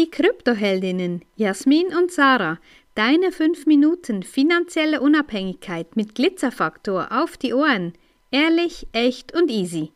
Die Kryptoheldinnen Jasmin und Sarah, deine 5 Minuten finanzielle Unabhängigkeit mit Glitzerfaktor auf die Ohren. Ehrlich, echt und easy.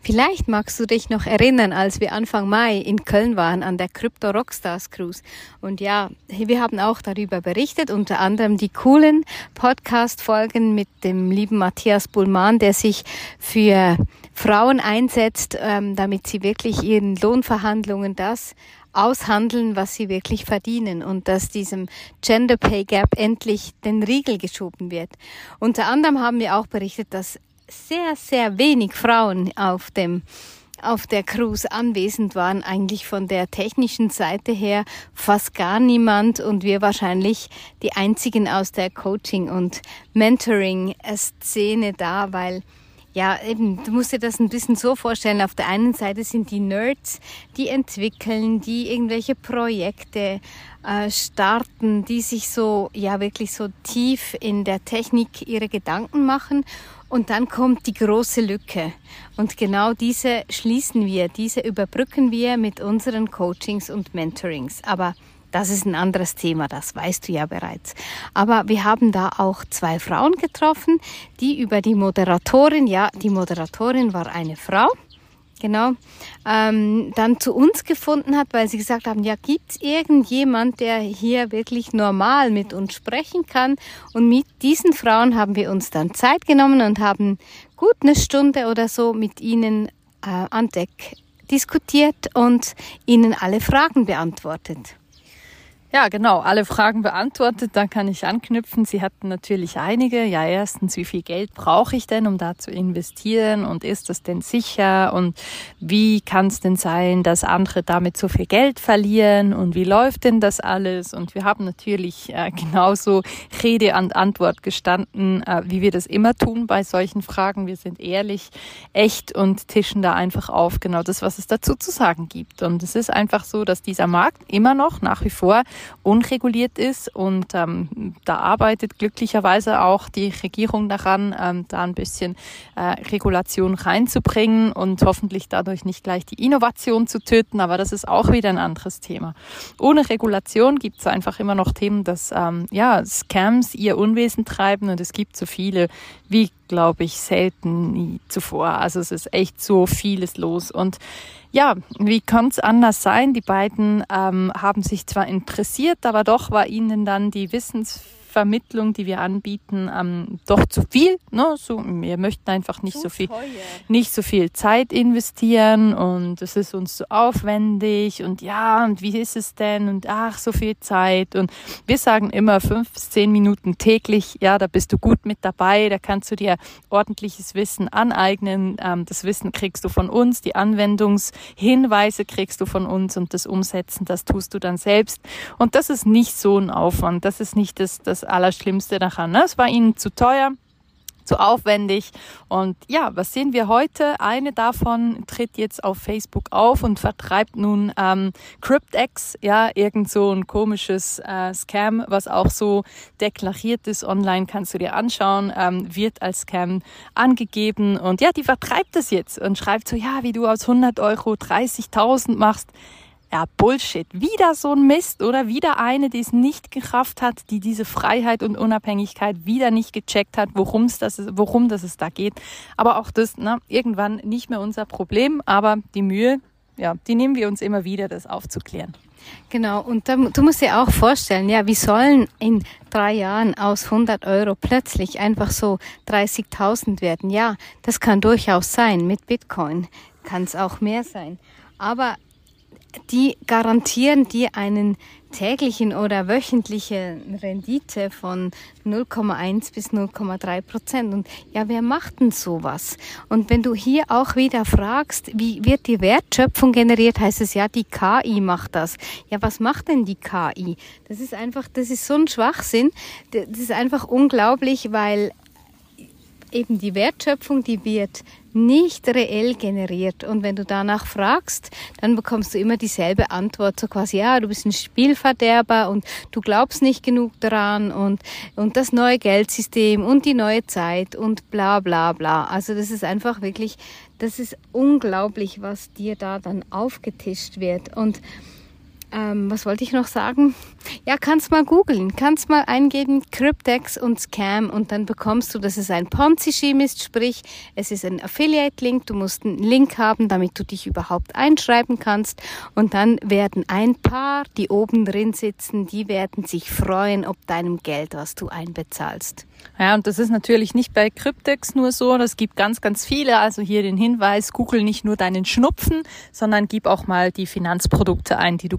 Vielleicht magst du dich noch erinnern, als wir Anfang Mai in Köln waren an der Crypto Rockstars Cruise. Und ja, wir haben auch darüber berichtet, unter anderem die coolen Podcast-Folgen mit dem lieben Matthias Bullmann, der sich für Frauen einsetzt, ähm, damit sie wirklich ihren Lohnverhandlungen das aushandeln, was sie wirklich verdienen und dass diesem Gender Pay Gap endlich den Riegel geschoben wird. Unter anderem haben wir auch berichtet, dass sehr, sehr wenig Frauen auf dem auf der Cruise anwesend waren, eigentlich von der technischen Seite her fast gar niemand und wir wahrscheinlich die einzigen aus der Coaching- und Mentoring-Szene da, weil ja, eben, du musst dir das ein bisschen so vorstellen. Auf der einen Seite sind die Nerds, die entwickeln, die irgendwelche Projekte äh, starten, die sich so, ja, wirklich so tief in der Technik ihre Gedanken machen. Und dann kommt die große Lücke. Und genau diese schließen wir, diese überbrücken wir mit unseren Coachings und Mentorings. Aber das ist ein anderes Thema, das weißt du ja bereits. Aber wir haben da auch zwei Frauen getroffen, die über die Moderatorin, ja, die Moderatorin war eine Frau, genau, ähm, dann zu uns gefunden hat, weil sie gesagt haben, ja, gibt es irgendjemand, der hier wirklich normal mit uns sprechen kann? Und mit diesen Frauen haben wir uns dann Zeit genommen und haben gut eine Stunde oder so mit ihnen äh, an Deck diskutiert und ihnen alle Fragen beantwortet. Ja, genau, alle Fragen beantwortet, da kann ich anknüpfen. Sie hatten natürlich einige. Ja, erstens, wie viel Geld brauche ich denn, um da zu investieren und ist das denn sicher und wie kann es denn sein, dass andere damit so viel Geld verlieren und wie läuft denn das alles? Und wir haben natürlich äh, genauso Rede und Antwort gestanden, äh, wie wir das immer tun bei solchen Fragen. Wir sind ehrlich, echt und tischen da einfach auf genau das, was es dazu zu sagen gibt. Und es ist einfach so, dass dieser Markt immer noch nach wie vor unreguliert ist. Und ähm, da arbeitet glücklicherweise auch die Regierung daran, ähm, da ein bisschen äh, Regulation reinzubringen und hoffentlich dadurch nicht gleich die Innovation zu töten. Aber das ist auch wieder ein anderes Thema. Ohne Regulation gibt es einfach immer noch Themen, dass ähm, ja, Scams ihr Unwesen treiben und es gibt so viele wie, glaube ich, selten nie zuvor. Also es ist echt so vieles los. Und ja, wie kann es anders sein? Die beiden ähm, haben sich zwar interessiert, aber doch war ihnen dann die Wissens Vermittlung, die wir anbieten, ähm, doch zu viel. Ne? So, wir möchten einfach nicht zu so viel, teuer. nicht so viel Zeit investieren und es ist uns so aufwendig und ja, und wie ist es denn und ach, so viel Zeit und wir sagen immer fünf bis zehn Minuten täglich, ja, da bist du gut mit dabei, da kannst du dir ordentliches Wissen aneignen, ähm, das Wissen kriegst du von uns, die Anwendungshinweise kriegst du von uns und das Umsetzen, das tust du dann selbst und das ist nicht so ein Aufwand, das ist nicht das, das Allerschlimmste daran. Ne? Es war ihnen zu teuer zu aufwendig. Und ja, was sehen wir heute? Eine davon tritt jetzt auf Facebook auf und vertreibt nun ähm, CryptX, ja, irgend so ein komisches äh, Scam, was auch so deklariert ist online, kannst du dir anschauen, ähm, wird als Scam angegeben. Und ja, die vertreibt es jetzt und schreibt so, ja, wie du aus 100 Euro 30.000 machst. Ja, Bullshit. Wieder so ein Mist oder wieder eine, die es nicht gerafft hat, die diese Freiheit und Unabhängigkeit wieder nicht gecheckt hat, worum es das, worum das es da geht. Aber auch das, ne, irgendwann nicht mehr unser Problem, aber die Mühe, ja, die nehmen wir uns immer wieder, das aufzuklären. Genau, und da, du musst dir auch vorstellen, ja, wie sollen in drei Jahren aus 100 Euro plötzlich einfach so 30.000 werden? Ja, das kann durchaus sein. Mit Bitcoin kann es auch mehr sein. Aber die garantieren dir einen täglichen oder wöchentlichen Rendite von 0,1 bis 0,3 Prozent. Und ja, wer macht denn sowas? Und wenn du hier auch wieder fragst, wie wird die Wertschöpfung generiert, heißt es ja, die KI macht das. Ja, was macht denn die KI? Das ist einfach, das ist so ein Schwachsinn. Das ist einfach unglaublich, weil eben die Wertschöpfung, die wird nicht reell generiert. Und wenn du danach fragst, dann bekommst du immer dieselbe Antwort, so quasi, ja, du bist ein Spielverderber und du glaubst nicht genug daran und, und das neue Geldsystem und die neue Zeit und bla bla bla. Also das ist einfach wirklich, das ist unglaublich, was dir da dann aufgetischt wird. Und Ähm, was wollte ich noch sagen? Ja, kannst mal googeln, kannst mal eingeben Cryptex und Scam und dann bekommst du, dass es ein Ponzi-Scheme ist, sprich, es ist ein Affiliate-Link, du musst einen Link haben, damit du dich überhaupt einschreiben kannst und dann werden ein paar, die oben drin sitzen, die werden sich freuen ob deinem Geld, was du einbezahlst. Ja, und das ist natürlich nicht bei Cryptex nur so, das gibt ganz, ganz viele. Also hier den Hinweis, google nicht nur deinen Schnupfen, sondern gib auch mal die Finanzprodukte ein, die du